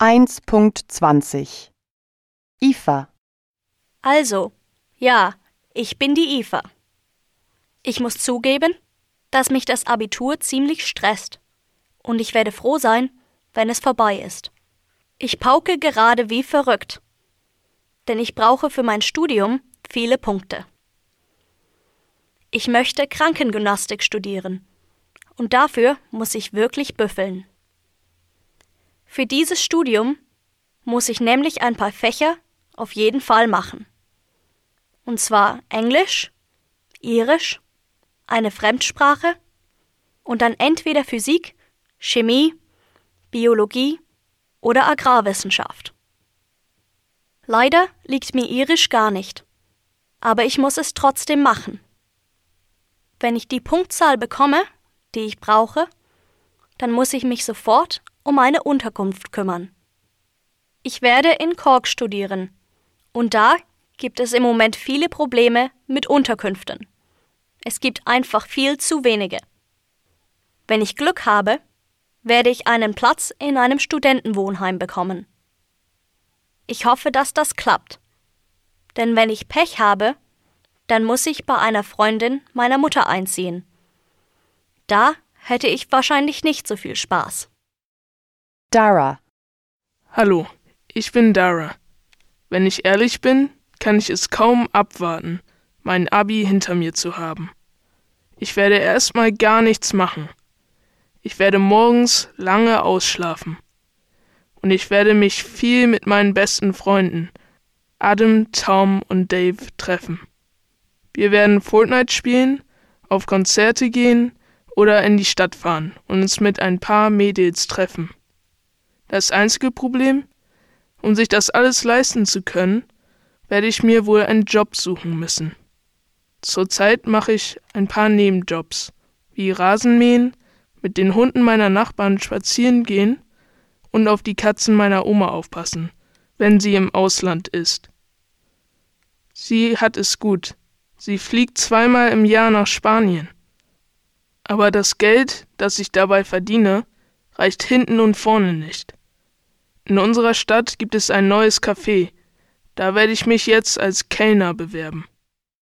1.20 IFA Also, ja, ich bin die Eva. Ich muss zugeben, dass mich das Abitur ziemlich stresst. Und ich werde froh sein, wenn es vorbei ist. Ich pauke gerade wie verrückt. Denn ich brauche für mein Studium viele Punkte. Ich möchte Krankengymnastik studieren. Und dafür muss ich wirklich büffeln. Für dieses Studium muss ich nämlich ein paar Fächer auf jeden Fall machen. Und zwar Englisch, Irisch, eine Fremdsprache und dann entweder Physik, Chemie, Biologie oder Agrarwissenschaft. Leider liegt mir Irisch gar nicht, aber ich muss es trotzdem machen. Wenn ich die Punktzahl bekomme, die ich brauche, dann muss ich mich sofort um eine Unterkunft kümmern. Ich werde in Cork studieren, und da gibt es im Moment viele Probleme mit Unterkünften. Es gibt einfach viel zu wenige. Wenn ich Glück habe, werde ich einen Platz in einem Studentenwohnheim bekommen. Ich hoffe, dass das klappt. Denn wenn ich Pech habe, dann muss ich bei einer Freundin meiner Mutter einziehen. Da hätte ich wahrscheinlich nicht so viel Spaß. Dara Hallo, ich bin Dara. Wenn ich ehrlich bin, kann ich es kaum abwarten, mein Abi hinter mir zu haben. Ich werde erstmal gar nichts machen. Ich werde morgens lange ausschlafen. Und ich werde mich viel mit meinen besten Freunden, Adam, Tom und Dave, treffen. Wir werden Fortnite spielen, auf Konzerte gehen oder in die Stadt fahren und uns mit ein paar Mädels treffen. Das einzige Problem, um sich das alles leisten zu können, werde ich mir wohl einen Job suchen müssen. Zurzeit mache ich ein paar Nebenjobs, wie Rasenmähen, mit den Hunden meiner Nachbarn spazieren gehen und auf die Katzen meiner Oma aufpassen, wenn sie im Ausland ist. Sie hat es gut. Sie fliegt zweimal im Jahr nach Spanien. Aber das Geld, das ich dabei verdiene, reicht hinten und vorne nicht. In unserer Stadt gibt es ein neues Café. Da werde ich mich jetzt als Kellner bewerben.